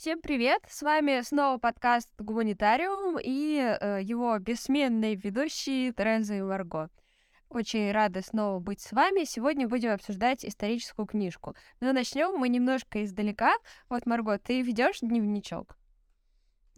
Всем привет! С вами снова подкаст «Гуманитариум» и э, его бессменные ведущие Тереза и Марго. Очень рада снова быть с вами. Сегодня будем обсуждать историческую книжку. Но начнем мы немножко издалека. Вот, Марго, ты ведешь дневничок?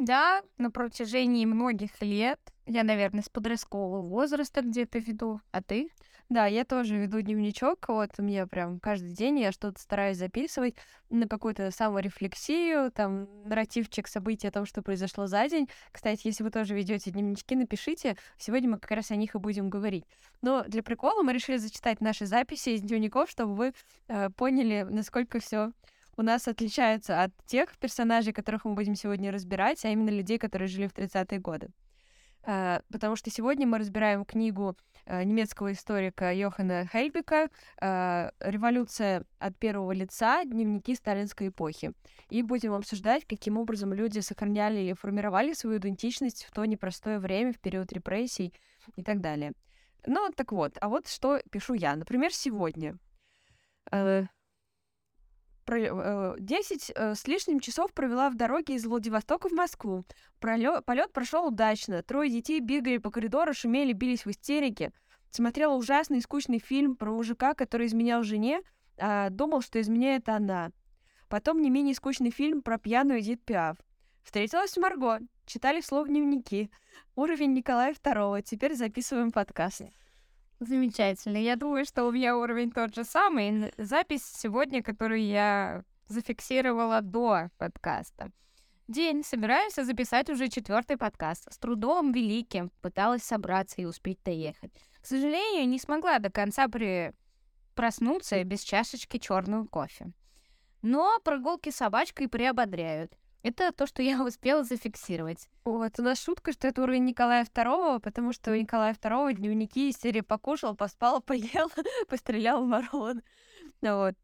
Да, на протяжении многих лет. Я, наверное, с подросткового возраста где-то веду. А ты? Да, я тоже веду дневничок. Вот меня прям каждый день я что-то стараюсь записывать на какую-то саморефлексию, там, нарративчик событий о том, что произошло за день. Кстати, если вы тоже ведете дневнички, напишите. Сегодня мы как раз о них и будем говорить. Но для прикола мы решили зачитать наши записи из дневников, чтобы вы э, поняли, насколько все у нас отличается от тех персонажей, которых мы будем сегодня разбирать, а именно людей, которые жили в 30-е годы. Э, потому что сегодня мы разбираем книгу э, немецкого историка Йохана Хельбека э, «Революция от первого лица. Дневники сталинской эпохи». И будем обсуждать, каким образом люди сохраняли и формировали свою идентичность в то непростое время, в период репрессий и так далее. Ну, так вот, а вот что пишу я. Например, сегодня. 10 э, э, с лишним часов провела в дороге из Владивостока в Москву. Полет прошел удачно. Трое детей бегали по коридору, шумели, бились в истерике. Смотрела ужасный и скучный фильм про мужика, который изменял жене, а думал, что изменяет она. Потом не менее скучный фильм про пьяную Эдит Пиаф. Встретилась с Марго. Читали вслух дневники. Уровень Николая II. Теперь записываем подкаст. Замечательно. Я думаю, что у меня уровень тот же самый. Запись сегодня, которую я зафиксировала до подкаста. День. Собираюсь записать уже четвертый подкаст. С трудом великим пыталась собраться и успеть доехать. К сожалению, не смогла до конца при... проснуться без чашечки черного кофе. Но прогулки с собачкой приободряют. Это то, что я успела зафиксировать. Вот, у нас шутка, что это уровень Николая II, потому что у Николая II дневники из серии покушал, поспал, поел, пострелял в ворон. Вот.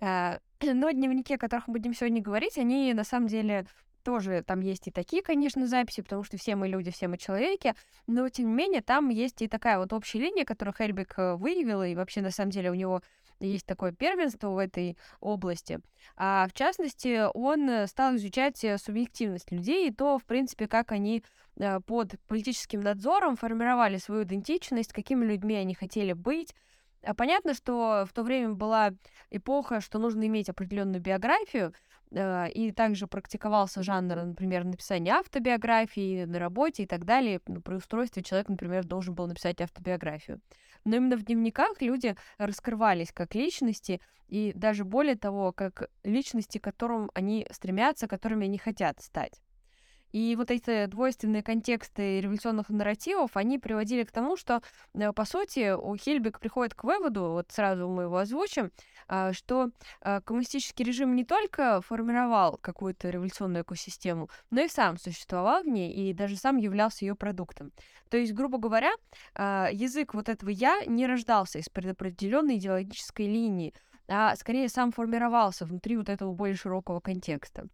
А, но дневники, о которых мы будем сегодня говорить, они на самом деле тоже там есть и такие, конечно, записи, потому что все мы люди, все мы человеки, но тем не менее там есть и такая вот общая линия, которую Хельбик э, выявила, и вообще на самом деле у него есть такое первенство в этой области. А в частности, он э, стал изучать э, субъективность людей и то, в принципе, как они э, под политическим надзором формировали свою идентичность, какими людьми они хотели быть. А понятно, что в то время была эпоха, что нужно иметь определенную биографию, и также практиковался жанр, например, написания автобиографии на работе и так далее. При устройстве человек, например, должен был написать автобиографию но именно в дневниках люди раскрывались как личности, и даже более того, как личности, к которым они стремятся, которыми они хотят стать. И вот эти двойственные контексты революционных нарративов, они приводили к тому, что, э, по сути, у Хельбек приходит к выводу, вот сразу мы его озвучим, а, что а, коммунистический режим не только формировал какую-то революционную экосистему, но и сам существовал в ней и даже сам являлся ее продуктом. То есть, грубо говоря, а, язык вот этого «я» не рождался из предопределенной идеологической линии, а скорее сам формировался внутри вот этого более широкого контекста.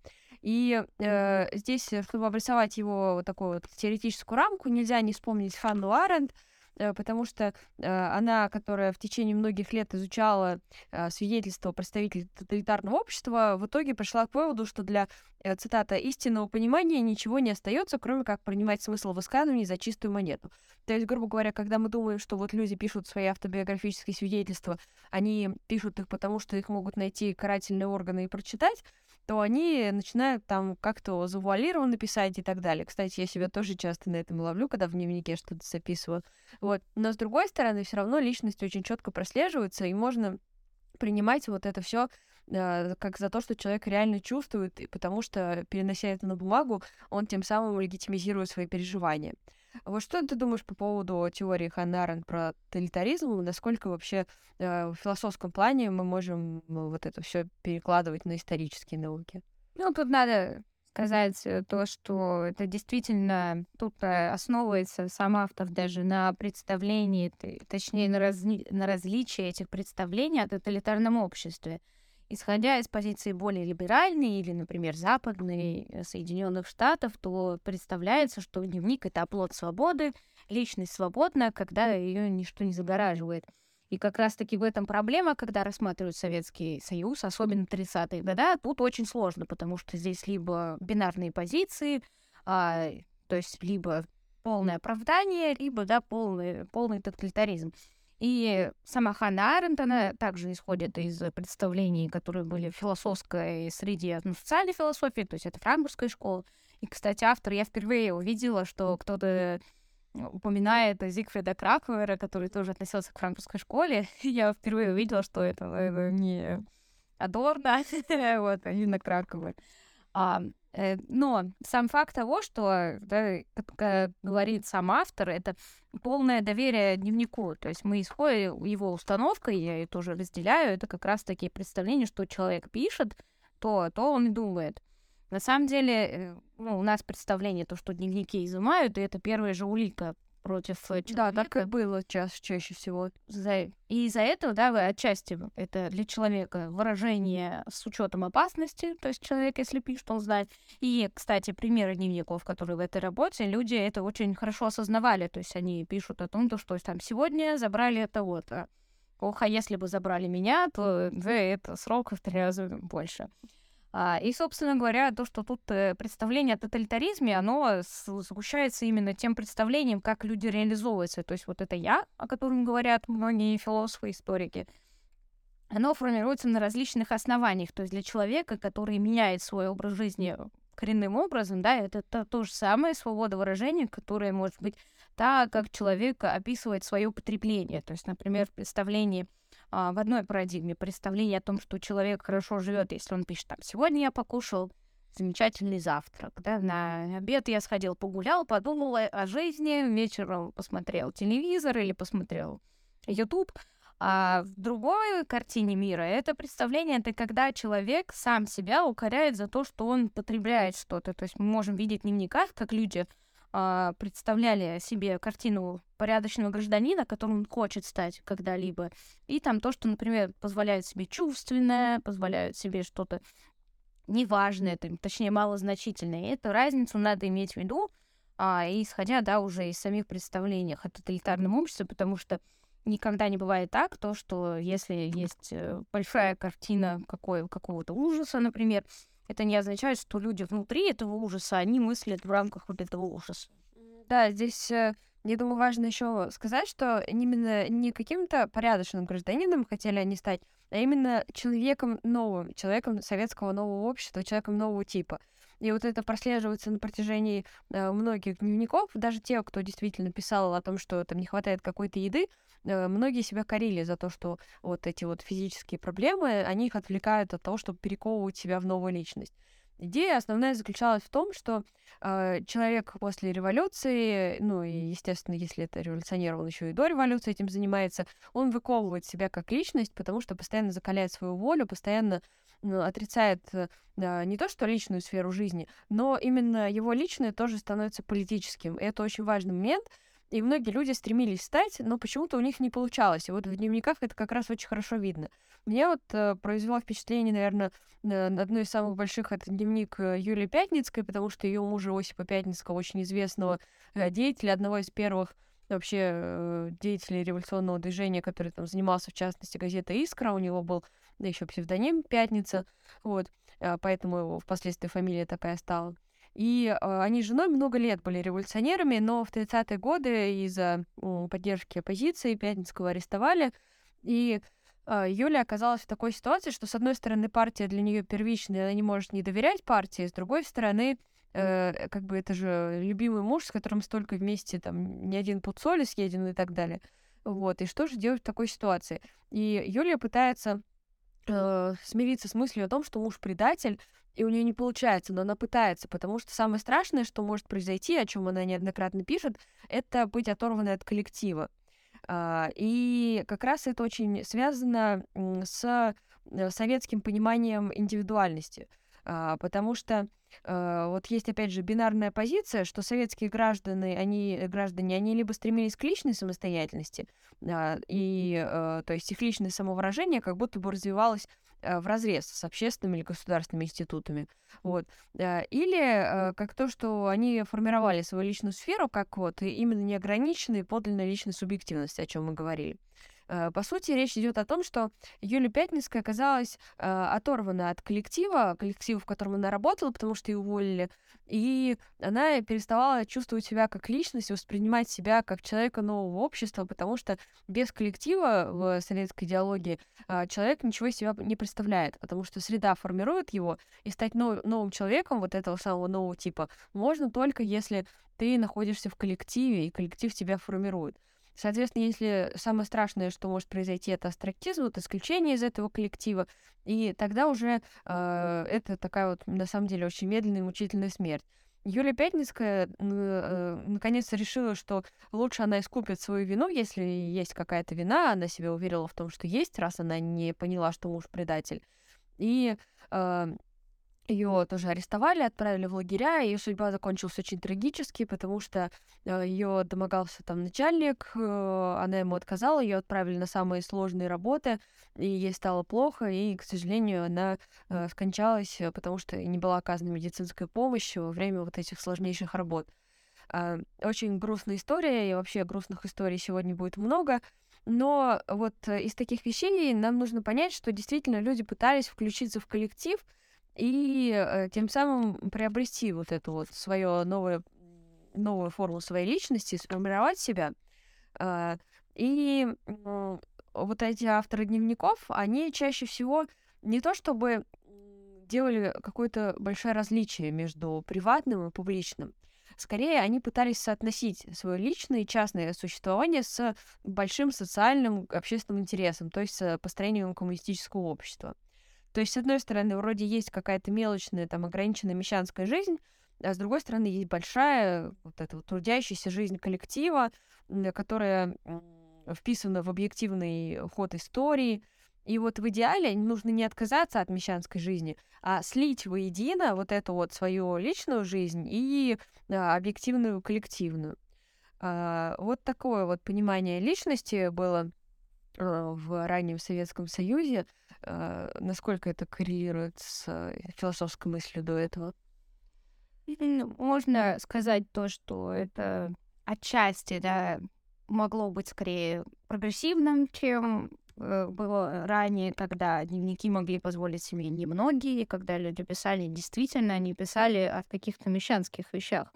И э, здесь, э, чтобы обрисовать его вот такую вот теоретическую рамку, нельзя не вспомнить Ханну Аренд, э, потому что э, она, которая в течение многих лет изучала э, свидетельства представителей тоталитарного общества, в итоге пришла к выводу, что для, э, цитата, истинного понимания ничего не остается, кроме как принимать смысл высказываний за чистую монету. То есть, грубо говоря, когда мы думаем, что вот люди пишут свои автобиографические свидетельства, они пишут их потому, что их могут найти карательные органы и прочитать, то они начинают там как-то завуалированно писать и так далее. Кстати, я себя тоже часто на этом ловлю, когда в дневнике что-то записываю. Вот. Но с другой стороны, все равно личность очень четко прослеживается, и можно принимать вот это все э, как за то, что человек реально чувствует, потому что, перенося это на бумагу, он тем самым легитимизирует свои переживания. Вот что ты думаешь по поводу теории Ханны про тоталитаризм? Насколько вообще э, в философском плане мы можем ну, вот это все перекладывать на исторические науки? Ну, тут надо сказать э, то, что это действительно тут э, основывается сам автор даже на представлении, точнее на, разли, на различии этих представлений о тоталитарном обществе. Исходя из позиции более либеральной или, например, западной э, Соединенных Штатов, то представляется, что дневник это оплот свободы, личность свободна, когда ее ничто не загораживает. И как раз-таки в этом проблема, когда рассматривают Советский Союз, особенно 30-е годы, тут очень сложно, потому что здесь либо бинарные позиции, а, то есть либо полное оправдание, либо, да, полный, полный тоталитаризм. И сама Ханна Аренд, она также исходит из представлений, которые были в философской среде, ну, социальной философии, то есть это франкфуртская школа. И, кстати, автор, я впервые увидела, что кто-то упоминает Зигфрида Краквера, который тоже относился к франкфуртской школе. Я впервые увидела, что это, это не Адорно, вот, а именно Краквер. А, но сам факт того, что, да, как говорит сам автор, это полное доверие дневнику. То есть мы исходим его установкой, я ее тоже разделяю, это как раз такие представления, что человек пишет, то, то он и думает. На самом деле, э, ну, у нас представление, то, что дневники изымают, и это первая же улика против человека. Да, так и было ча- чаще всего. За... И из-за этого, да, вы отчасти это для человека выражение с учетом опасности, то есть человек, если пишет, он знает. И, кстати, примеры дневников, которые в этой работе, люди это очень хорошо осознавали, то есть они пишут о том, то, что там сегодня забрали это вот. Ох, а если бы забрали меня, то да, это срок в три раза больше. А, и, собственно говоря, то, что тут э, представление о тоталитаризме, оно сгущается именно тем представлением, как люди реализовываются. То есть вот это «я», о котором говорят многие философы, историки, оно формируется на различных основаниях. То есть для человека, который меняет свой образ жизни коренным образом, да, это то, то же самое свобода выражения, которая может быть так, как человек описывает свое потребление. То есть, например, в представлении а, в одной парадигме представление о том, что человек хорошо живет, если он пишет там «сегодня я покушал замечательный завтрак», да, на обед я сходил погулял, подумал о жизни, вечером посмотрел телевизор или посмотрел YouTube, а в другой картине мира это представление, это когда человек сам себя укоряет за то, что он потребляет что-то. То есть мы можем видеть в дневниках, как люди а, представляли себе картину порядочного гражданина, которым он хочет стать когда-либо. И там то, что, например, позволяют себе чувственное, позволяют себе что-то неважное, там, точнее, малозначительное. И эту разницу надо иметь в виду, а, исходя, да, уже из самих представлений о тоталитарном обществе, потому что никогда не бывает так, то, что если есть э, большая картина какой, какого-то ужаса, например, это не означает, что люди внутри этого ужаса, они мыслят в рамках вот этого ужаса. Да, здесь, э, я думаю, важно еще сказать, что именно не каким-то порядочным гражданином хотели они стать, а именно человеком новым, человеком советского нового общества, человеком нового типа. И вот это прослеживается на протяжении э, многих дневников. Даже те, кто действительно писал о том, что там не хватает какой-то еды, э, многие себя корили за то, что вот эти вот физические проблемы, они их отвлекают от того, чтобы перековывать себя в новую личность. Идея основная заключалась в том, что э, человек после революции, ну и, естественно, если это революционер, он еще и до революции этим занимается, он выковывает себя как личность, потому что постоянно закаляет свою волю, постоянно ну, отрицает э, не то, что личную сферу жизни, но именно его личное тоже становится политическим. И это очень важный момент, и многие люди стремились стать, но почему-то у них не получалось. И вот в дневниках это как раз очень хорошо видно. Мне вот э, произвело впечатление, наверное, э, одно из самых больших это дневник э, Юлии Пятницкой, потому что ее мужа Осипа Пятницкого, очень известного э, деятеля, одного из первых вообще э, деятелей революционного движения, который там занимался, в частности, газетой «Искра», у него был да еще псевдоним «Пятница», вот, э, поэтому его впоследствии фамилия такая стала. И э, они с женой много лет были революционерами, но в 30-е годы из-за поддержки оппозиции Пятницкого арестовали. И э, Юля оказалась в такой ситуации, что, с одной стороны, партия для нее первичная, она не может не доверять партии, с другой стороны, э, как бы это же любимый муж, с которым столько вместе, там, не один пуд соли съеден и так далее. Вот, и что же делать в такой ситуации? И Юлия пытается э, смириться с мыслью о том, что муж предатель, и у нее не получается, но она пытается, потому что самое страшное, что может произойти, о чем она неоднократно пишет, это быть оторванной от коллектива. Uh, и как раз это очень связано с э, советским пониманием индивидуальности, uh, потому что uh, вот есть опять же бинарная позиция, что советские граждане, они граждане, они либо стремились к личной самостоятельности, и то есть их личное самовыражение как будто бы развивалось Э, в разрез с общественными или государственными институтами. Вот. Э, или э, как то, что они формировали свою личную сферу, как вот именно неограниченные подлинная личная субъективность, о чем мы говорили. Э, по сути, речь идет о том, что Юлия Пятницкая оказалась э, оторвана от коллектива, коллектива, в котором она работала, потому что ее уволили, и она переставала чувствовать себя как личность, воспринимать себя как человека нового общества, потому что без коллектива в советской идеологии э, человек ничего из себя не представляет, потому что среда формирует его, и стать нов- новым человеком вот этого самого нового типа можно только если ты находишься в коллективе, и коллектив тебя формирует. Соответственно, если самое страшное, что может произойти, это астрактизм, вот исключение из этого коллектива, и тогда уже э, это такая вот, на самом деле, очень медленная и мучительная смерть. Юлия Пятницкая э, наконец-то решила, что лучше она искупит свою вину, если есть какая-то вина, она себя уверила в том, что есть, раз она не поняла, что муж предатель. И э, ее тоже арестовали, отправили в лагеря, и ее судьба закончилась очень трагически, потому что э, ее домогался там начальник, э, она ему отказала, ее отправили на самые сложные работы, и ей стало плохо, и, к сожалению, она э, скончалась, потому что не была оказана медицинская помощь во время вот этих сложнейших работ. Э, очень грустная история, и вообще грустных историй сегодня будет много. Но вот из таких вещей нам нужно понять, что действительно люди пытались включиться в коллектив, и э, тем самым приобрести вот эту вот свою новую, новую форму своей личности, сформировать себя. Э, и э, вот эти авторы дневников, они чаще всего не то чтобы делали какое-то большое различие между приватным и публичным. Скорее, они пытались соотносить свое личное и частное существование с большим социальным общественным интересом, то есть с построением коммунистического общества. То есть, с одной стороны, вроде есть какая-то мелочная, там, ограниченная мещанская жизнь, а с другой стороны, есть большая вот эта вот трудящаяся жизнь коллектива, которая вписана в объективный ход истории. И вот в идеале нужно не отказаться от мещанской жизни, а слить воедино вот эту вот свою личную жизнь и а, объективную коллективную. А, вот такое вот понимание личности было а, в раннем Советском Союзе. А, насколько это коррелирует с э, философской мыслью до этого? Можно сказать то, что это отчасти, да, могло быть скорее прогрессивным, чем э, было ранее, когда дневники могли позволить себе немногие, когда люди писали действительно, они писали о каких-то мещанских вещах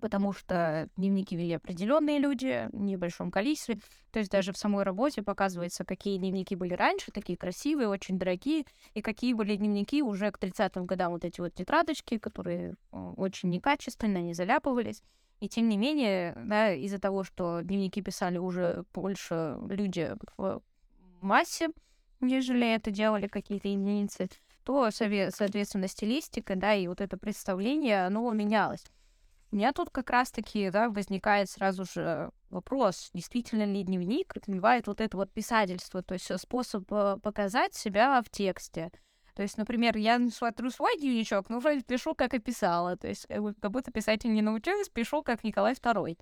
потому что дневники вели определенные люди в небольшом количестве. То есть даже в самой работе показывается, какие дневники были раньше, такие красивые, очень дорогие, и какие были дневники уже к 30-м годам, вот эти вот тетрадочки, которые очень некачественные, они заляпывались. И тем не менее, да, из-за того, что дневники писали уже больше люди в массе, нежели это делали какие-то единицы, то, соответственно, стилистика, да, и вот это представление, оно менялось. У меня тут как раз-таки да, возникает сразу же вопрос, действительно ли дневник развивает вот это вот писательство, то есть способ э, показать себя в тексте. То есть, например, я смотрю свой дневничок, ну, вроде пишу, как и писала. То есть, как будто писатель не научилась, пишу, как Николай II.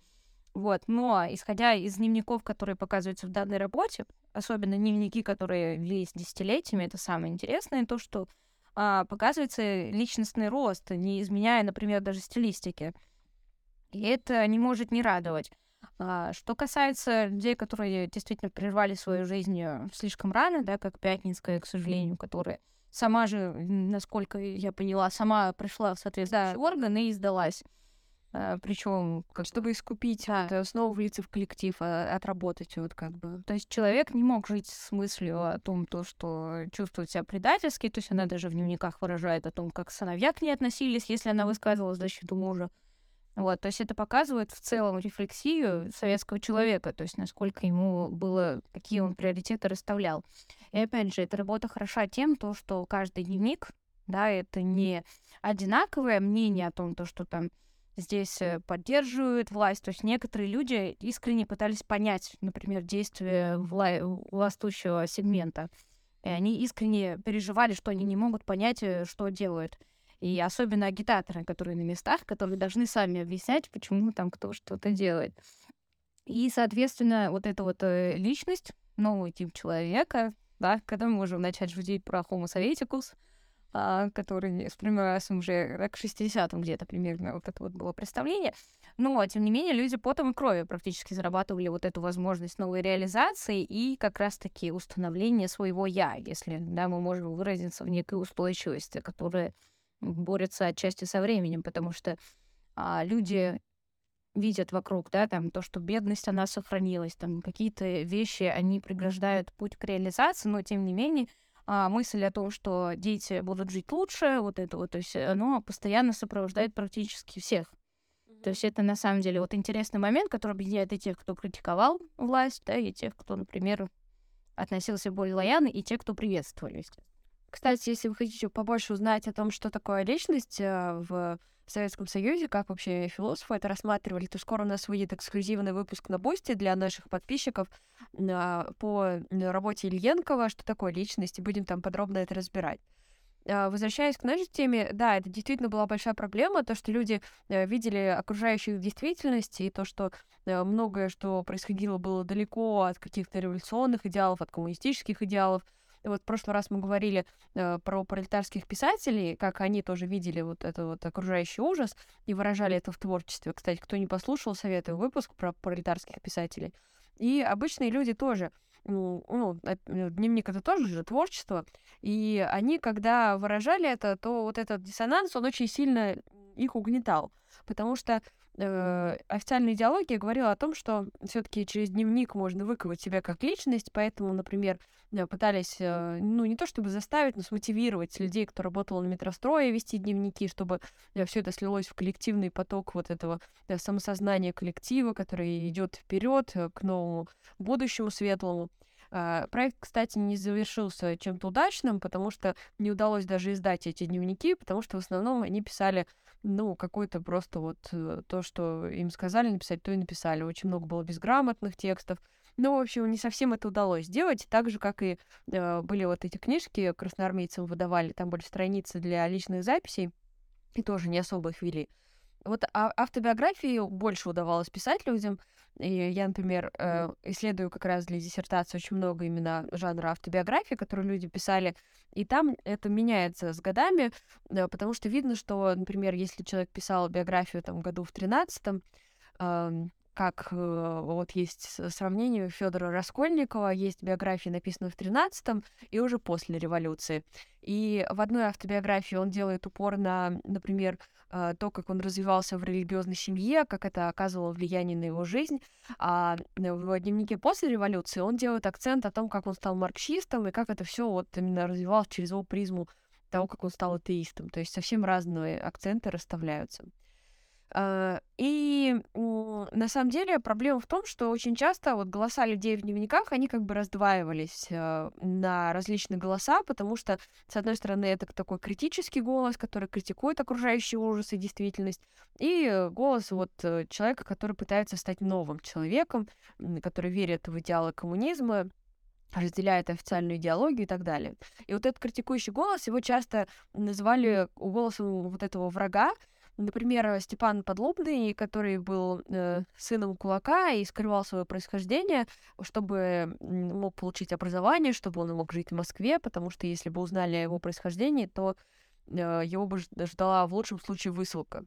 Вот, но исходя из дневников, которые показываются в данной работе, особенно дневники, которые велись десятилетиями, это самое интересное, то, что а, показывается личностный рост, не изменяя, например, даже стилистики. И это не может не радовать. А, что касается людей, которые действительно прервали свою жизнь э, слишком рано, да, как Пятницкая, к сожалению, которая сама же, насколько я поняла, сама пришла в соответствующий да. орган и сдалась. А, Причем, как чтобы искупить, да. снова влиться в коллектив, а, отработать вот как бы. То есть человек не мог жить с мыслью о том, то, что чувствует себя предательски, то есть она даже в дневниках выражает о том, как сыновья к ней относились, если она высказывала защиту мужа. Вот, то есть это показывает в целом рефлексию советского человека, то есть насколько ему было, какие он приоритеты расставлял. И опять же, эта работа хороша тем, то, что каждый дневник, да, это не одинаковое мнение о том, то, что там здесь э, поддерживают власть. То есть некоторые люди искренне пытались понять, например, действия вла- властущего сегмента. И они искренне переживали, что они не могут понять, э, что делают. И особенно агитаторы, которые на местах, которые должны сами объяснять, почему там кто что-то делает. И, соответственно, вот эта вот э, личность, новый тип человека, да, когда мы можем начать жудить про Homo советикус, а, который вспоминался уже к 60-м где-то примерно, вот это вот было представление. Но, тем не менее, люди потом и кровью практически зарабатывали вот эту возможность новой реализации и как раз-таки установления своего «я», если да, мы можем выразиться в некой устойчивости, которая борется отчасти со временем, потому что а, люди видят вокруг, да, там то, что бедность, она сохранилась, там какие-то вещи, они преграждают путь к реализации, но тем не менее а, мысль о том, что дети будут жить лучше, вот это вот, то есть оно постоянно сопровождает практически всех. То есть это на самом деле вот интересный момент, который объединяет и тех, кто критиковал власть, да, и тех, кто, например, относился более лояльно, и тех, кто приветствовали. Кстати, если вы хотите побольше узнать о том, что такое личность э, в Советском Союзе, как вообще философы это рассматривали, то скоро у нас выйдет эксклюзивный выпуск на Boosty для наших подписчиков по работе Ильенкова, что такое личность, и будем там подробно это разбирать. А, возвращаясь к нашей теме, да, это действительно была большая проблема, то, что люди э, видели окружающую действительность, и то, что э, многое, что происходило, было далеко от каких-то революционных идеалов, от коммунистических идеалов. Вот в прошлый раз мы говорили э, про пролетарских писателей, как они тоже видели вот этот вот окружающий ужас и выражали это в творчестве. Кстати, кто не послушал, советую выпуск про пролетарских писателей. И обычные люди тоже ну, ну, дневник это тоже же творчество, и они, когда выражали это, то вот этот диссонанс, он очень сильно их угнетал, потому что э, официальная идеология говорила о том, что все-таки через дневник можно выковать себя как личность, поэтому, например, э, пытались, э, ну, не то чтобы заставить, но смотивировать людей, кто работал на метрострое, вести дневники, чтобы э, все это слилось в коллективный поток вот этого э, самосознания коллектива, который идет вперед э, к новому будущему светлому. А, проект, кстати, не завершился чем-то удачным, потому что не удалось даже издать эти дневники, потому что в основном они писали, ну, какой-то просто вот э, то, что им сказали написать, то и написали. Очень много было безграмотных текстов. Ну, в общем, не совсем это удалось сделать, так же, как и э, были вот эти книжки красноармейцам выдавали, там были страницы для личных записей, и тоже не особо их вели. Вот а автобиографии больше удавалось писать людям, и я, например, э, исследую как раз для диссертации очень много именно жанра автобиографии, которые люди писали, и там это меняется с годами, э, потому что видно, что, например, если человек писал биографию там году в тринадцатом, как э, вот есть сравнение Федора Раскольникова, есть биография, написанная в 13-м и уже после революции. И в одной автобиографии он делает упор на, например, э, то, как он развивался в религиозной семье, как это оказывало влияние на его жизнь. А в дневнике после революции он делает акцент о том, как он стал марксистом и как это все вот именно развивалось через его призму того, как он стал атеистом. То есть совсем разные акценты расставляются. А, и на самом деле проблема в том, что очень часто вот голоса людей в дневниках, они как бы раздваивались а, на различные голоса, потому что, с одной стороны, это такой критический голос, который критикует окружающий ужас и действительность, и голос вот э, человека, который пытается стать новым человеком, который верит в идеалы коммунизма, разделяет официальную идеологию и так далее. И вот этот критикующий голос, его часто называли голосом вот этого врага, Например, Степан Подлобный, который был э, сыном кулака и скрывал свое происхождение, чтобы мог получить образование, чтобы он мог жить в Москве, потому что если бы узнали о его происхождении, то э, его бы ждала в лучшем случае высылка,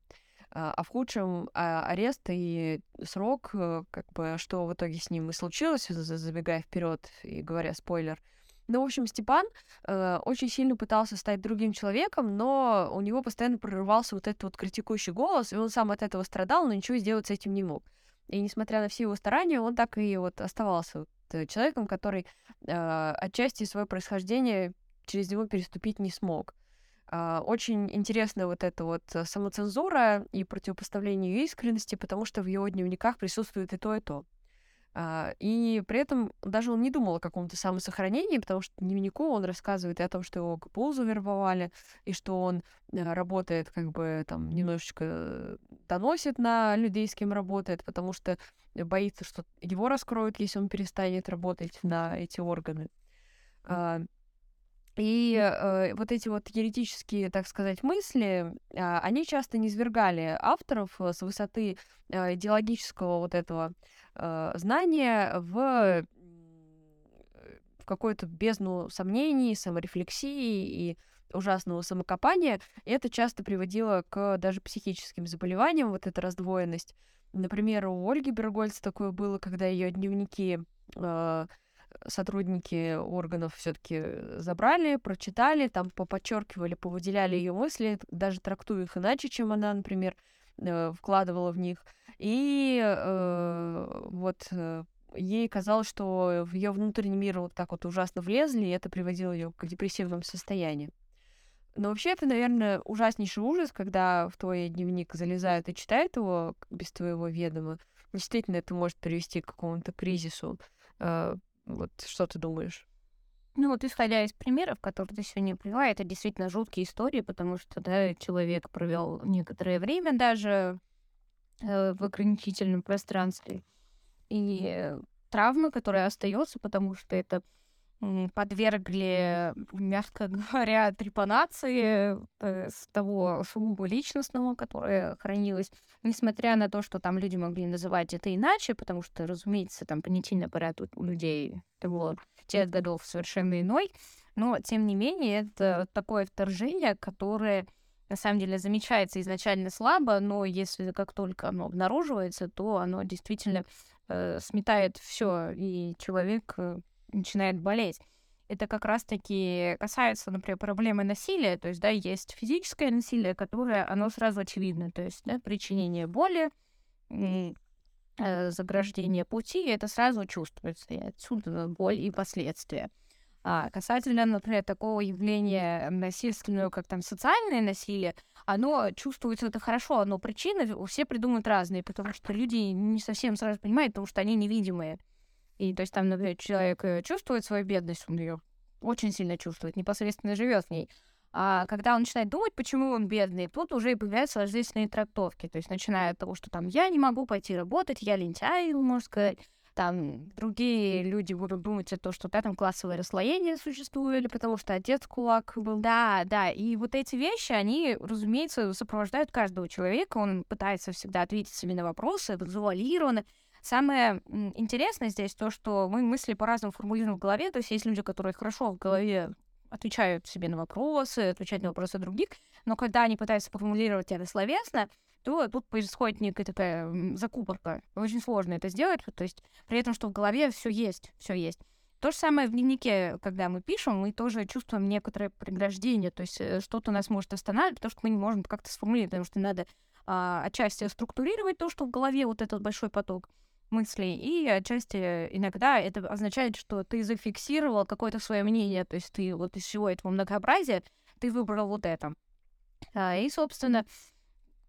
а, а в худшем э, арест и срок, э, как бы что в итоге с ним и случилось, забегая вперед и говоря спойлер — ну, в общем, Степан э, очень сильно пытался стать другим человеком, но у него постоянно прорывался вот этот вот критикующий голос, и он сам от этого страдал, но ничего сделать с этим не мог. И несмотря на все его старания, он так и вот оставался вот э, человеком, который э, отчасти свое происхождение через него переступить не смог. Э, очень интересна вот эта вот самоцензура и противопоставление искренности, потому что в его дневниках присутствует и то, и то. А, и при этом даже он не думал о каком-то самосохранении, потому что дневнику он рассказывает и о том, что его ГПУ завербовали, и что он э, работает, как бы там немножечко доносит на людей, с кем работает, потому что боится, что его раскроют, если он перестанет работать на эти органы. И э, вот эти вот еретические, так сказать, мысли, э, они часто не свергали авторов с высоты э, идеологического вот этого э, знания в, в какую-то бездну сомнений, саморефлексии и ужасного самокопания, и это часто приводило к даже психическим заболеваниям, вот эта раздвоенность. Например, у Ольги Бергольц такое было, когда ее дневники э, сотрудники органов все-таки забрали, прочитали, там поподчеркивали, повыделяли ее мысли, даже трактуя их иначе, чем она, например, э, вкладывала в них. И э, вот э, ей казалось, что в ее внутренний мир вот так вот ужасно влезли, и это приводило ее к депрессивному состоянию. Но вообще это, наверное, ужаснейший ужас, когда в твой дневник залезают и читают его без твоего ведома. Действительно, это может привести к какому-то кризису. Э, вот что ты думаешь? Ну вот исходя из примеров, которые ты сегодня привела, это действительно жуткие истории, потому что да, человек провел некоторое время даже э, в ограничительном пространстве. И травма, которая остается, потому что это подвергли, мягко говоря, трепанации э, с того сугубо личностного, которое хранилось, несмотря на то, что там люди могли называть это иначе, потому что, разумеется, там понятийный аппарат у людей того тех годов совершенно иной, но, тем не менее, это такое вторжение, которое на самом деле замечается изначально слабо, но если как только оно обнаруживается, то оно действительно э, сметает все, и человек э, начинает болеть. Это как раз-таки касается, например, проблемы насилия. То есть, да, есть физическое насилие, которое, оно сразу очевидно. То есть, да, причинение боли, э, заграждение пути, это сразу чувствуется. И отсюда боль и последствия. А касательно, например, такого явления насильственного, как там социальное насилие, оно чувствуется это хорошо, но причины все придумают разные, потому что люди не совсем сразу понимают, потому что они невидимые. И то есть там, например, человек э, чувствует свою бедность, он ее очень сильно чувствует, непосредственно живет в ней. А когда он начинает думать, почему он бедный, тут уже и появляются различные трактовки. То есть начиная от того, что там я не могу пойти работать, я лентяй, можно сказать. Там другие люди будут думать о том, что да, там классовое расслоение существует, потому что отец кулак был. Да, да. И вот эти вещи, они, разумеется, сопровождают каждого человека. Он пытается всегда ответить себе на вопросы, завуалированно. Самое интересное здесь то, что мы мысли по-разному формулируем в голове. То есть есть люди, которые хорошо в голове отвечают себе на вопросы, отвечают на вопросы других, но когда они пытаются формулировать это словесно, то тут происходит некая такая закупорка. Очень сложно это сделать, то есть при этом, что в голове все есть, все есть. То же самое в дневнике, когда мы пишем, мы тоже чувствуем некоторое преграждение, то есть э, что-то нас может останавливать, потому что мы не можем как-то сформулировать, потому что надо а, отчасти структурировать то, что в голове вот этот большой поток, мыслей, и отчасти иногда это означает, что ты зафиксировал какое-то свое мнение, то есть ты вот из всего этого многообразия ты выбрал вот это. А, и, собственно,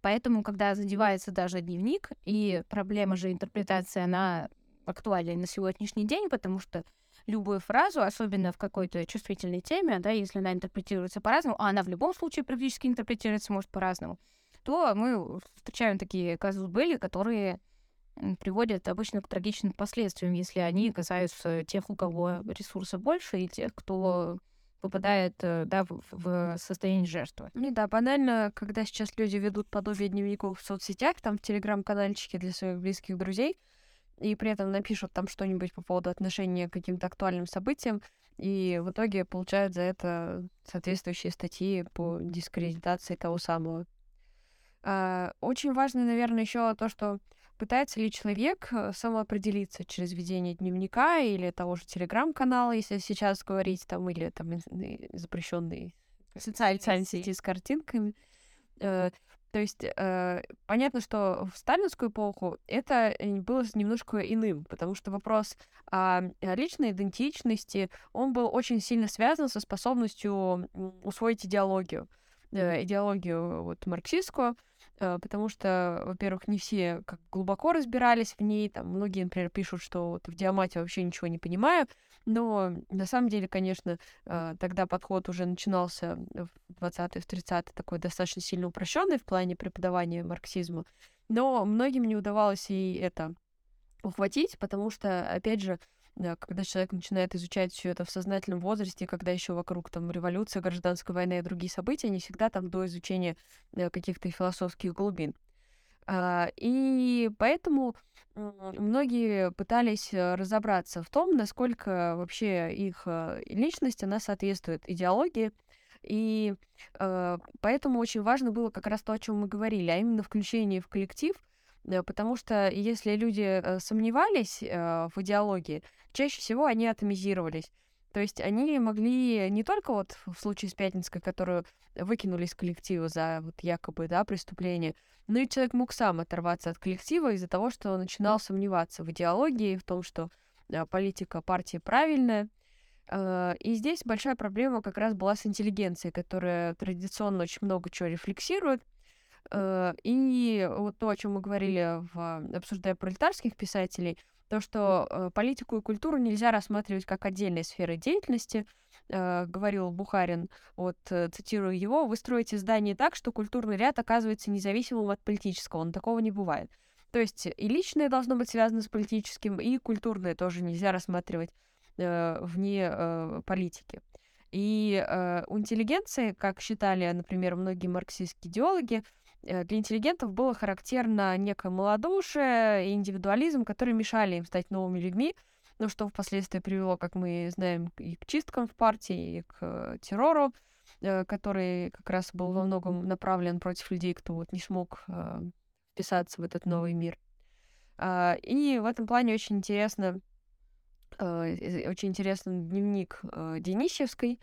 поэтому, когда задевается даже дневник, и проблема же интерпретации, она актуальна на сегодняшний день, потому что любую фразу, особенно в какой-то чувствительной теме, да, если она интерпретируется по-разному, а она в любом случае практически интерпретируется может по-разному, то мы встречаем такие казус были, которые приводят обычно к трагичным последствиям, если они касаются тех, у кого ресурса больше, и тех, кто попадает э, да, в, в состояние жертвы. Ну да, банально, когда сейчас люди ведут подобие дневников в соцсетях, там в телеграм-канальчике для своих близких друзей, и при этом напишут там что-нибудь по поводу отношения к каким-то актуальным событиям, и в итоге получают за это соответствующие статьи по дискредитации того самого. А, очень важно, наверное, еще то, что пытается ли человек э, самоопределиться через ведение дневника или того же телеграм-канала, если сейчас говорить, там, или там запрещенные социальные сети. с картинками. Э, то есть э, понятно, что в сталинскую эпоху это было немножко иным, потому что вопрос о личной идентичности, он был очень сильно связан со способностью усвоить идеологию, идеологию вот марксистскую, Э, потому что, во-первых, не все как глубоко разбирались в ней, там многие, например, пишут, что вот в диамате вообще ничего не понимаю, но на самом деле, конечно, э, тогда подход уже начинался в 20-е, в 30-е, такой достаточно сильно упрощенный в плане преподавания марксизма, но многим не удавалось и это ухватить, потому что, опять же, когда человек начинает изучать все это в сознательном возрасте, когда еще вокруг там революция, гражданская война и другие события, не всегда там до изучения э, каких-то философских глубин. А, и поэтому многие пытались э, разобраться в том, насколько вообще их э, личность, она соответствует идеологии, И поэтому очень важно было как раз то, о чем мы говорили, а именно включение в коллектив, потому что если люди э, сомневались э, в идеологии, чаще всего они атомизировались. То есть они могли не только вот в случае с Пятницкой, которую выкинули из коллектива за вот якобы, да, преступление, но и человек мог сам оторваться от коллектива из-за того, что начинал сомневаться в идеологии, в том, что э, политика партии правильная. Э, и здесь большая проблема как раз была с интеллигенцией, которая традиционно очень много чего рефлексирует. Э, и вот то, о чем мы говорили, в, обсуждая пролетарских писателей — то, что э, политику и культуру нельзя рассматривать как отдельные сферы деятельности, э, говорил Бухарин, вот цитирую его, вы строите здание так, что культурный ряд оказывается независимым от политического, но такого не бывает. То есть и личное должно быть связано с политическим, и культурное тоже нельзя рассматривать э, вне э, политики. И э, у интеллигенции, как считали, например, многие марксистские идеологи, для интеллигентов было характерно некое малодушие и индивидуализм, которые мешали им стать новыми людьми, но что впоследствии привело, как мы знаем, и к чисткам в партии, и к э, террору, э, который как раз был во многом направлен против людей, кто вот не смог вписаться в этот новый мир. А, и в этом плане очень интересно, очень интересный дневник Денищевской,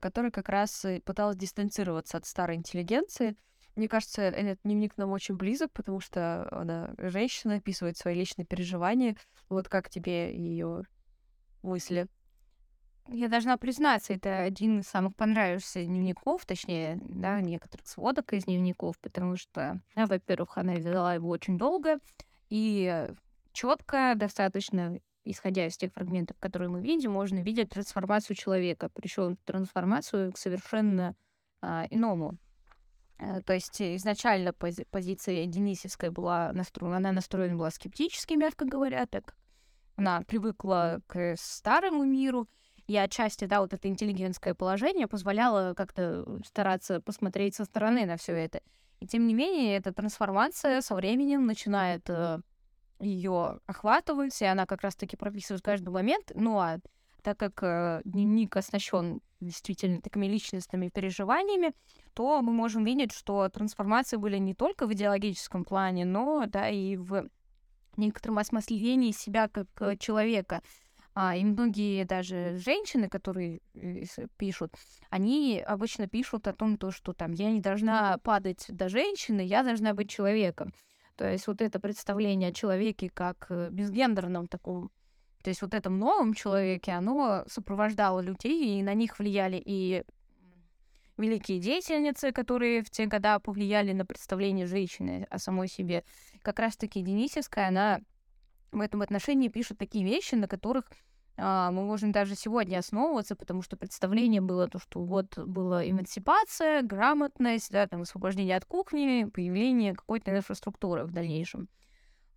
который как раз пыталась дистанцироваться от старой интеллигенции, мне кажется, этот дневник нам очень близок, потому что она женщина, описывает свои личные переживания. Вот как тебе ее мысли? Я должна признаться, это один из самых понравившихся дневников, точнее, да, некоторых сводок из дневников, потому что, да, во-первых, она вела его очень долго и четко, достаточно, исходя из тех фрагментов, которые мы видим, можно видеть трансформацию человека, причем трансформацию к совершенно а, иному то есть изначально пози- позиция Денисевской была настроена, она настроена была скептически, мягко говоря, так она привыкла к старому миру, и отчасти, да, вот это интеллигентское положение позволяло как-то стараться посмотреть со стороны на все это. И тем не менее, эта трансформация со временем начинает э, ее охватывать, и она как раз-таки прописывает каждый момент. Ну а так как э, дневник оснащен действительно такими личностными переживаниями, то мы можем видеть, что трансформации были не только в идеологическом плане, но да и в некотором осмыслении себя как э, человека. А, и многие даже женщины, которые э, пишут, они обычно пишут о том, то, что там я не должна падать до женщины, я должна быть человеком. То есть вот это представление о человеке как э, безгендерном таком то есть вот этом новом человеке, оно сопровождало людей, и на них влияли и великие деятельницы, которые в те годы повлияли на представление женщины о самой себе. Как раз-таки Денисевская, она в этом отношении пишет такие вещи, на которых а, мы можем даже сегодня основываться, потому что представление было то, что вот была эмансипация, грамотность, да, там, освобождение от кухни, появление какой-то инфраструктуры в дальнейшем.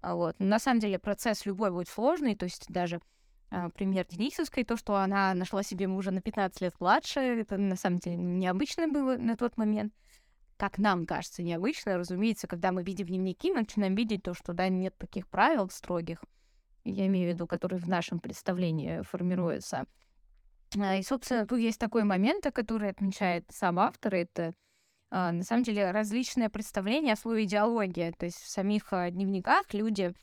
А вот. на самом деле процесс любой будет сложный, то есть даже а, пример Денисовской, то, что она нашла себе мужа на 15 лет младше, это на самом деле необычно было на тот момент. Как нам кажется необычно, разумеется, когда мы видим дневники, мы начинаем видеть то, что да, нет таких правил строгих, я имею в виду, которые в нашем представлении формируются. А, и, собственно, тут есть такой момент, который отмечает сам автор, это на самом деле различные представления о слове идеология. То есть в самих а, дневниках люди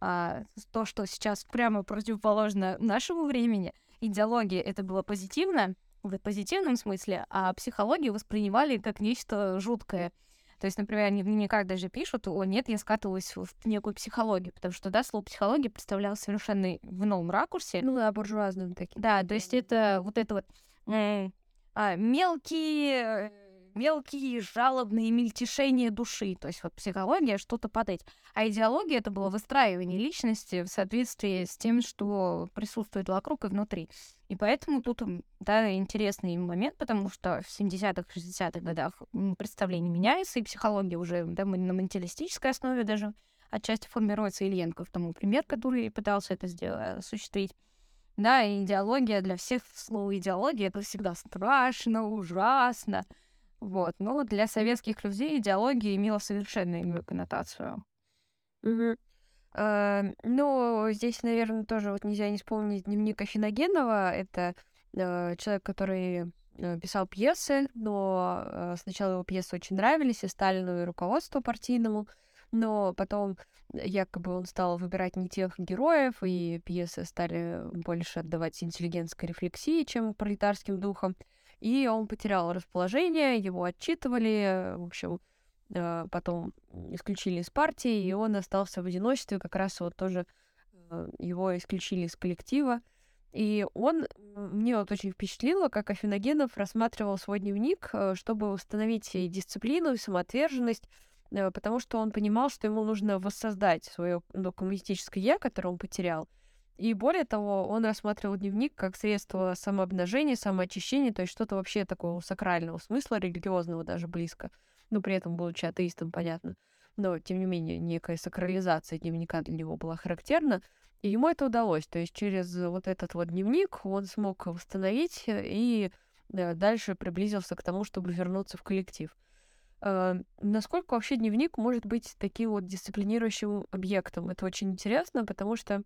а, то, что сейчас прямо противоположно нашему времени, идеология это было позитивно, в позитивном смысле, а психологию воспринимали как нечто жуткое. То есть, например, они в дневниках даже пишут, о, нет, я скатывалась в некую психологию, потому что, да, слово психология представлялось совершенно в новом ракурсе. Ну да, буржуазным таким. Да, то есть это вот это вот э, а, мелкие мелкие жалобные мельтешения души. То есть вот психология что-то под этим. А идеология — это было выстраивание личности в соответствии с тем, что присутствует вокруг и внутри. И поэтому тут, да, интересный момент, потому что в 70-х, 60-х годах представление меняется, и психология уже да, на менталистической основе даже отчасти формируется Ильенко, тому пример, который пытался это сделать, осуществить. Да, идеология для всех слово идеология это всегда страшно, ужасно. Вот. Но для советских людей идеология имела совершенно иную коннотацию. Угу. А, ну, здесь, наверное, тоже вот нельзя не вспомнить дневник Афиногенова. Это э, человек, который э, писал пьесы, но э, сначала его пьесы очень нравились и Сталину, и руководству партийному, но потом якобы он стал выбирать не тех героев, и пьесы стали больше отдавать интеллигентской рефлексии, чем пролетарским духом, и он потерял расположение, его отчитывали, в общем, э, потом исключили из партии, и он остался в одиночестве, как раз вот тоже его исключили из коллектива, и он, мне вот очень впечатлило, как Афиногенов рассматривал свой дневник, э, чтобы установить и дисциплину, и самоотверженность, э, потому что он понимал, что ему нужно воссоздать свое ну, коммунистическое «я», которое он потерял. И более того, он рассматривал дневник как средство самообнажения, самоочищения, то есть что-то вообще такого сакрального смысла, религиозного даже близко. Но при этом, будучи атеистом, понятно. Но, тем не менее, некая сакрализация дневника для него была характерна. И ему это удалось. То есть через вот этот вот дневник он смог восстановить и да, дальше приблизился к тому, чтобы вернуться в коллектив. Э, насколько вообще дневник может быть таким вот дисциплинирующим объектом? Это очень интересно, потому что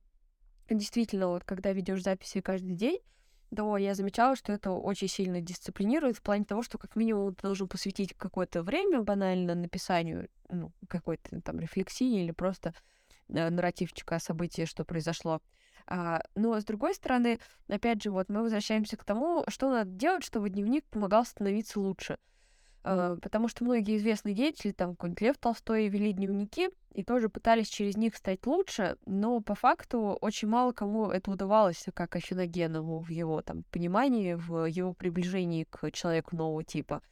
действительно, вот когда ведешь записи каждый день, то я замечала, что это очень сильно дисциплинирует в плане того, что как минимум ты должен посвятить какое-то время банально написанию ну, какой-то там рефлексии или просто Э, нарративчика о событии, что произошло. А, но с другой стороны, опять же, вот мы возвращаемся к тому, что надо делать, чтобы дневник помогал становиться лучше. А, потому что многие известные деятели, там, какой-нибудь Лев Толстой, вели дневники и тоже пытались через них стать лучше, но по факту очень мало кому это удавалось, как Афиногенову в его там понимании, в его приближении к человеку нового типа.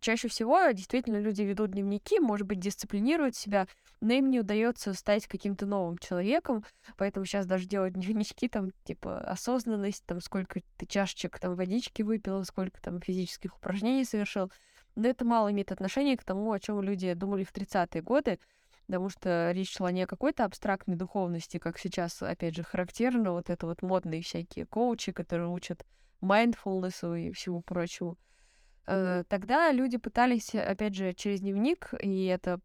Чаще всего действительно люди ведут дневники, может быть, дисциплинируют себя, но им не удается стать каким-то новым человеком, поэтому сейчас даже делают дневнички, там, типа, осознанность, там, сколько ты чашечек там водички выпил, сколько там физических упражнений совершил. Но это мало имеет отношения к тому, о чем люди думали в 30-е годы, потому что речь шла не о какой-то абстрактной духовности, как сейчас, опять же, характерно, вот это вот модные всякие коучи, которые учат mindfulness и всему прочему. Э, тогда люди пытались, опять же, через дневник, и это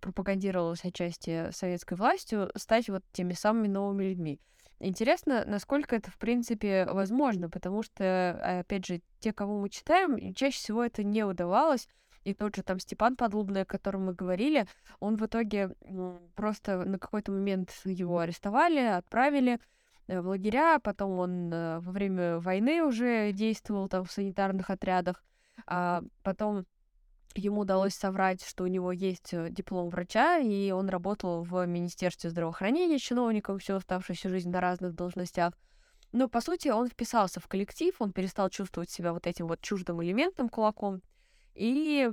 пропагандировалось отчасти советской властью, стать вот теми самыми новыми людьми. Интересно, насколько это, в принципе, возможно, потому что, опять же, те, кого мы читаем, чаще всего это не удавалось. И тот же там Степан Подлубный, о котором мы говорили, он в итоге просто на какой-то момент его арестовали, отправили э, в лагеря, потом он э, во время войны уже действовал там в санитарных отрядах, а потом ему удалось соврать, что у него есть э, диплом врача, и он работал в Министерстве здравоохранения чиновником всю оставшуюся жизнь на разных должностях. Но, по сути, он вписался в коллектив, он перестал чувствовать себя вот этим вот чуждым элементом, кулаком. И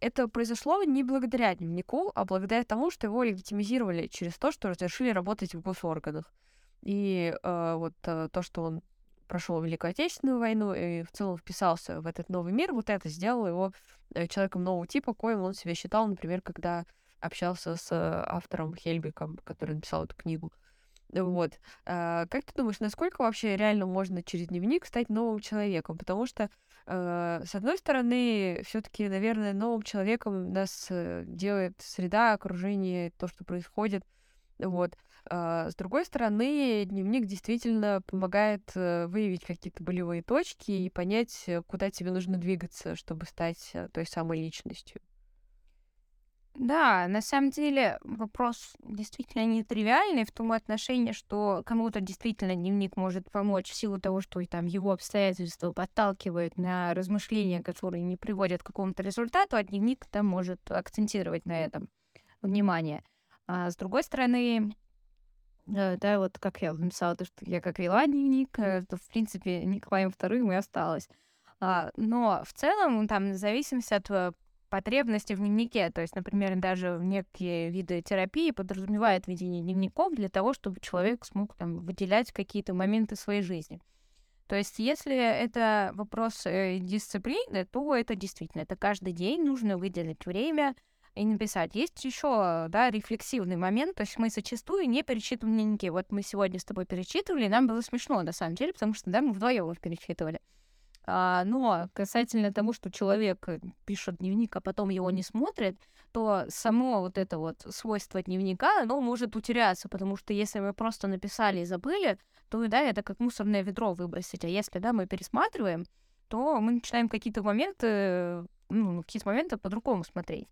это произошло не благодаря дневнику, а благодаря тому, что его легитимизировали через то, что разрешили работать в госорганах. И э, вот э, то, что он прошел Великую Отечественную войну и в целом вписался в этот новый мир, вот это сделало его человеком нового типа, коим он себя считал, например, когда общался с э, автором Хельбиком, который написал эту книгу. Вот. А, как ты думаешь, насколько вообще реально можно через дневник стать новым человеком? Потому что, э, с одной стороны, все-таки, наверное, новым человеком нас делает среда, окружение, то, что происходит. Вот. А, с другой стороны, дневник действительно помогает э, выявить какие-то болевые точки и понять, э, куда тебе нужно двигаться, чтобы стать э, той самой личностью. Да, на самом деле вопрос действительно нетривиальный в том отношении, что кому-то действительно дневник может помочь в силу того, что там его обстоятельства подталкивают на размышления, которые не приводят к какому-то результату, а дневник там может акцентировать на этом внимание. А с другой стороны, Э, да, вот как я написала, то, что я как вела дневник, э, то, в принципе, Николаем вторым и осталось. А, но в целом, там, в зависимости от э, потребности в дневнике, то есть, например, даже некие виды терапии подразумевают ведение дневников для того, чтобы человек смог там выделять какие-то моменты своей жизни. То есть, если это вопрос дисциплины, то это действительно, это каждый день нужно выделить время, и написать. Есть еще, да, рефлексивный момент, то есть мы зачастую не перечитываем дневники. Вот мы сегодня с тобой перечитывали, и нам было смешно, на самом деле, потому что, да, мы вдвоем их перечитывали. А, но касательно того, что человек э, пишет дневник, а потом его не смотрит, то само вот это вот свойство дневника, оно может утеряться, потому что если мы просто написали и забыли, то, да, это как мусорное ведро выбросить. А если, да, мы пересматриваем, то мы начинаем какие-то моменты, ну, какие-то моменты по-другому смотреть.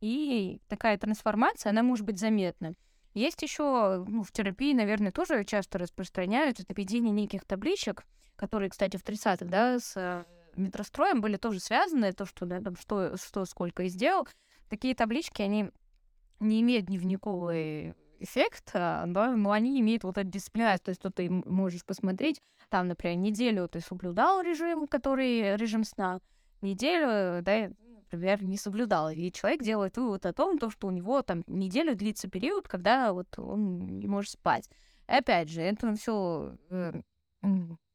И такая трансформация, она может быть заметна. Есть еще ну, в терапии, наверное, тоже часто распространяют это ведение неких табличек, которые, кстати, в 30-х, да, с э, метростроем были тоже связаны, то, что, да, там, что, что сколько и сделал. Такие таблички, они не имеют дневниковый эффект, да, но они имеют вот эту дисциплинарность, то есть то ты можешь посмотреть, там, например, неделю ты соблюдал режим, который режим сна, неделю, да, например, не соблюдал. И человек делает вывод о том, то, что у него там неделю длится период, когда вот он не может спать. И опять же, это все э,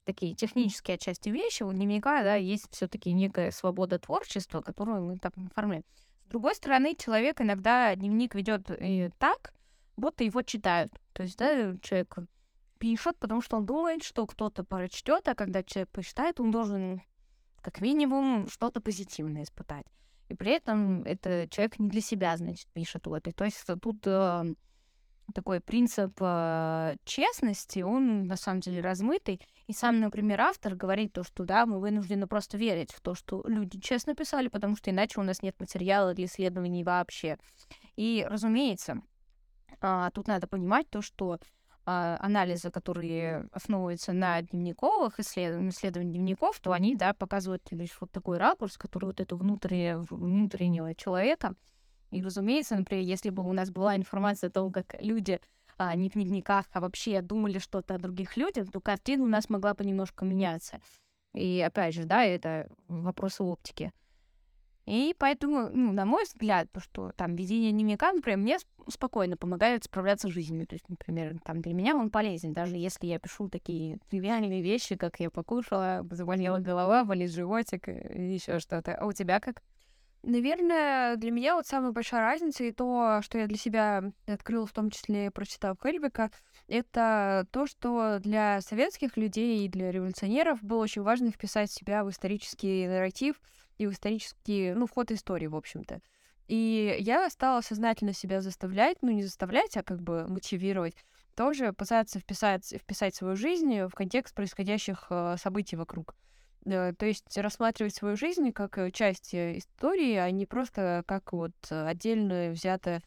такие технические отчасти вещи. У дневника, да, есть все-таки некая свобода творчества, которую мы так оформляем. С другой стороны, человек иногда дневник ведет и так, будто его читают. То есть, да, человек пишет, потому что он думает, что кто-то прочтет, а когда человек почитает, он должен как минимум что-то позитивное испытать. И при этом это человек не для себя, значит, пишет вот. И то есть тут э, такой принцип э, честности, он на самом деле размытый. И сам, например, автор говорит то, что да, мы вынуждены просто верить в то, что люди честно писали, потому что иначе у нас нет материала для исследований вообще. И, разумеется, э, тут надо понимать то, что анализы, которые основываются на дневниковых исследованиях, исследованиях дневников, то они, да, показывают лишь вот такой ракурс, который вот это внутреннее, внутреннего человека. И, разумеется, например, если бы у нас была информация о том, как люди а, не в дневниках, а вообще думали что-то о других людях, то картина у нас могла бы немножко меняться. И опять же, да, это вопросы оптики. И поэтому, ну, на мой взгляд, то, что там ведение дневника, например, мне спокойно помогает справляться с жизнью. То есть, например, там для меня он полезен, даже если я пишу такие тривиальные вещи, как я покушала, заболела голова, болит животик и еще что-то. А у тебя как? Наверное, для меня вот самая большая разница и то, что я для себя открыла, в том числе прочитав Хельбека, это то, что для советских людей и для революционеров было очень важно вписать себя в исторический нарратив, и в исторический, ну, ход истории, в общем-то. И я стала сознательно себя заставлять, ну, не заставлять, а как бы мотивировать, тоже пытаться вписать, вписать свою жизнь в контекст происходящих э, событий вокруг. Э, то есть рассматривать свою жизнь как э, часть истории, а не просто как вот отдельно взятое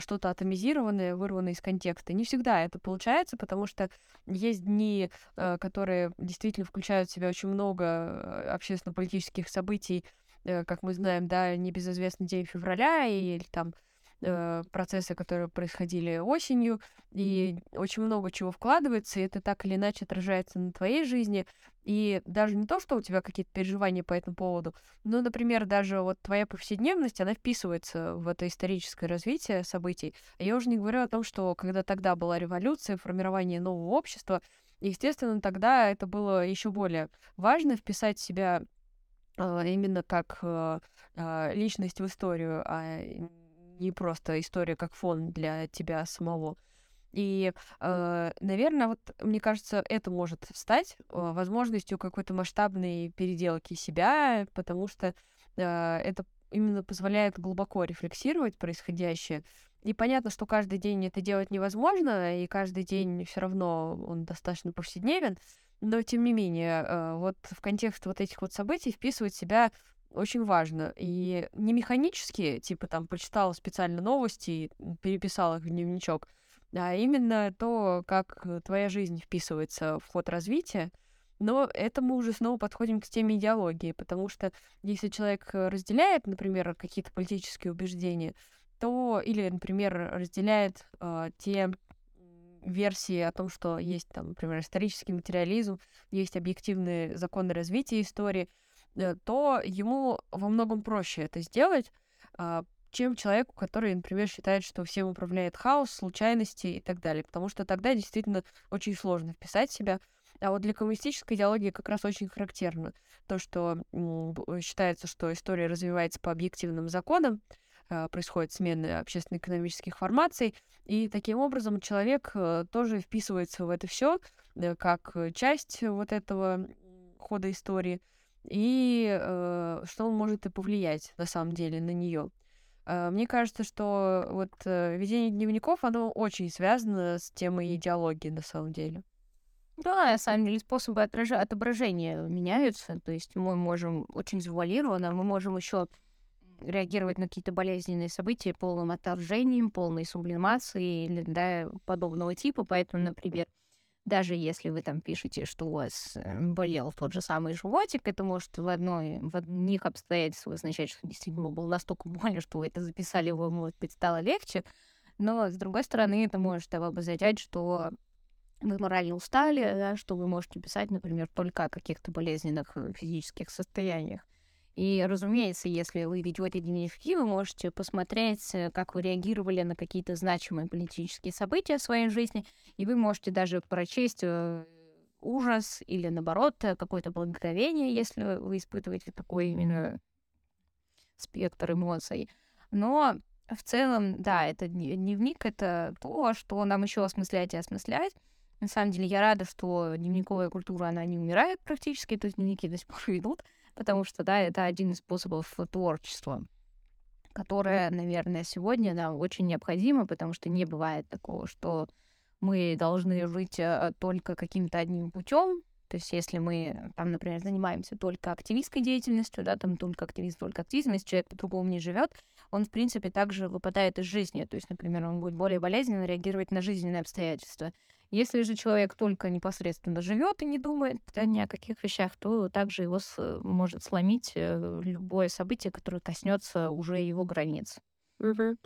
что-то атомизированное, вырванное из контекста. Не всегда это получается, потому что есть дни, э, которые действительно включают в себя очень много э, общественно-политических событий, э, как мы знаем, да, небезызвестный день февраля или там э, процессы, которые происходили осенью, и очень много чего вкладывается, и это так или иначе отражается на твоей жизни. И даже не то, что у тебя какие-то переживания по этому поводу, но, например, даже вот твоя повседневность, она вписывается в это историческое развитие событий. Я уже не говорю о том, что когда тогда была революция, формирование нового общества, естественно, тогда это было еще более важно вписать себя э, именно как э, личность в историю, а не просто история как фон для тебя самого. И, э, наверное, вот мне кажется, это может стать э, возможностью какой-то масштабной переделки себя, потому что э, это именно позволяет глубоко рефлексировать происходящее. И понятно, что каждый день это делать невозможно, и каждый день все равно он достаточно повседневен, но тем не менее, вот в контекст вот этих вот событий вписывать себя очень важно. И не механически, типа там почитала специально новости и переписала их в дневничок, а именно то, как твоя жизнь вписывается в ход развития. Но это мы уже снова подходим к теме идеологии, потому что если человек разделяет, например, какие-то политические убеждения, то или, например, разделяет э, те версии о том, что есть там, например, исторический материализм, есть объективные законы развития истории, Э, то ему во многом проще это сделать, а, чем человеку, который, например, считает, что всем управляет хаос, случайности и так далее. Потому что тогда действительно очень сложно вписать себя. А вот для коммунистической идеологии как раз очень характерно то, что считается, что история развивается по объективным законам, а, происходит смена общественно-экономических формаций, и таким образом человек э, тоже вписывается в это все э, как часть вот этого хода истории, и э, что он может и повлиять на самом деле на нее. Э, мне кажется, что вот э, ведение дневников, оно очень связано с темой идеологии на самом деле. Да, на самом деле способы отража- отображения меняются. То есть мы можем очень завуалированно, мы можем еще реагировать на какие-то болезненные события полным отторжением, полной сублимацией или да, подобного типа. Поэтому, например, даже если вы там пишете, что у вас э, болел тот же самый животик, это может в, одной, в одних обстоятельствах означать, что действительно был настолько больно, что вы это записали, вам, может стало легче. Но, с другой стороны, это может обозначать, что вы морально устали, да, что вы можете писать, например, только о каких-то болезненных э, физических состояниях. И, разумеется, если вы ведете дневники, вы можете посмотреть, э, как вы реагировали на какие-то значимые политические события в своей жизни, и вы можете даже прочесть э, ужас или, наоборот, какое-то благоговение, если вы испытываете такой именно спектр эмоций. Но в целом, да, это дневник, это то, что нам еще осмыслять и осмыслять. На самом деле я рада, что дневниковая культура, она не умирает практически, то есть дневники до сих пор идут, потому что, да, это один из способов творчества, которое, наверное, сегодня нам очень необходимо, потому что не бывает такого, что мы должны жить э, только каким-то одним путем, то есть если мы, там, например, занимаемся только активистской деятельностью, да, там только активист, только активизм, если человек по-другому не живет, он, в принципе, также выпадает из жизни. То есть, например, он будет более болезненно реагировать на жизненные обстоятельства. Если же человек только непосредственно живет и не думает ни о каких вещах, то также его с, может сломить э, любое событие, которое коснется уже его границ. Mm-hmm.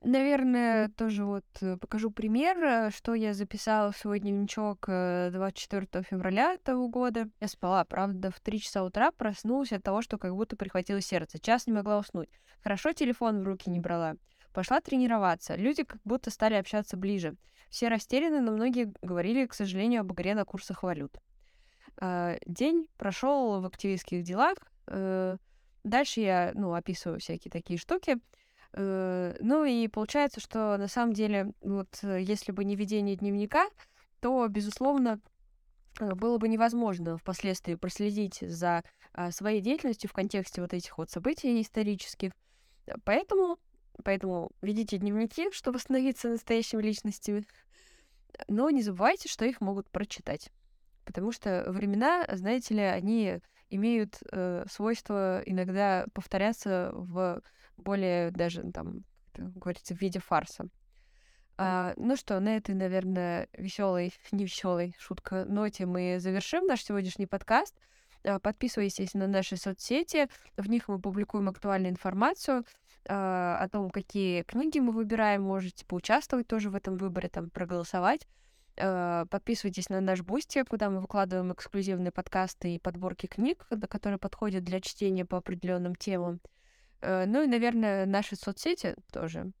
Наверное, тоже вот э, покажу пример, э, что я записала в свой дневничок 24 февраля этого года. Я спала, правда, в 3 часа утра проснулась от того, что как будто прихватило сердце. Час не могла уснуть. Хорошо телефон в руки не брала. Пошла тренироваться. Люди как будто стали общаться ближе. Все растеряны, но многие говорили, к сожалению, об игре на курсах валют. День прошел в активистских делах. Э, дальше я, ну, описываю всякие такие штуки. Э, ну и получается, что на самом деле, вот если бы не ведение дневника, то, безусловно, э, было бы невозможно впоследствии проследить за а, своей деятельностью в контексте вот этих вот событий исторических. Поэтому Поэтому ведите дневники, чтобы становиться настоящими личностями. Но не забывайте, что их могут прочитать. Потому что времена, знаете ли, они имеют э, свойство иногда повторяться в более даже там, как говорится, в виде фарса. А, ну что, на этой, наверное, веселой, не веселой шутка ноте мы завершим наш сегодняшний подкаст. А, подписывайтесь на наши соцсети, в них мы публикуем актуальную информацию. А, о том, какие книги мы выбираем, можете поучаствовать тоже в этом выборе, там, проголосовать. А, подписывайтесь на наш Boosty, куда мы выкладываем эксклюзивные подкасты и подборки книг, которые подходят для чтения по определенным темам. А, ну и, наверное, наши соцсети тоже.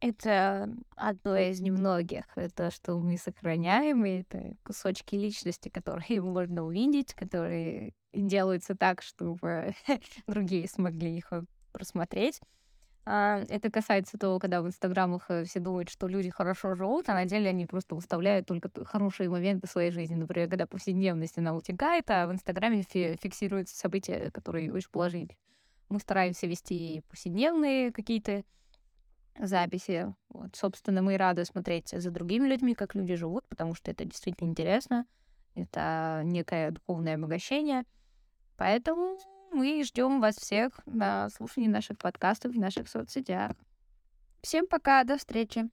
Это одно из немногих. Это что мы сохраняем, и это кусочки личности, которые можно увидеть, которые делаются так, чтобы другие смогли их просмотреть. А, это касается того, когда в инстаграмах э, все думают, что люди хорошо живут, а на деле они просто выставляют только хорошие моменты своей жизни. Например, когда повседневность она утекает, а в инстаграме фиксируются события, которые очень положительные. Мы стараемся вести повседневные какие-то записи. Вот, собственно, мы рады смотреть за другими людьми, как люди живут, потому что это действительно интересно. Это некое духовное обогащение. Поэтому мы ждем вас всех на слушании наших подкастов в наших соцсетях. Всем пока, до встречи.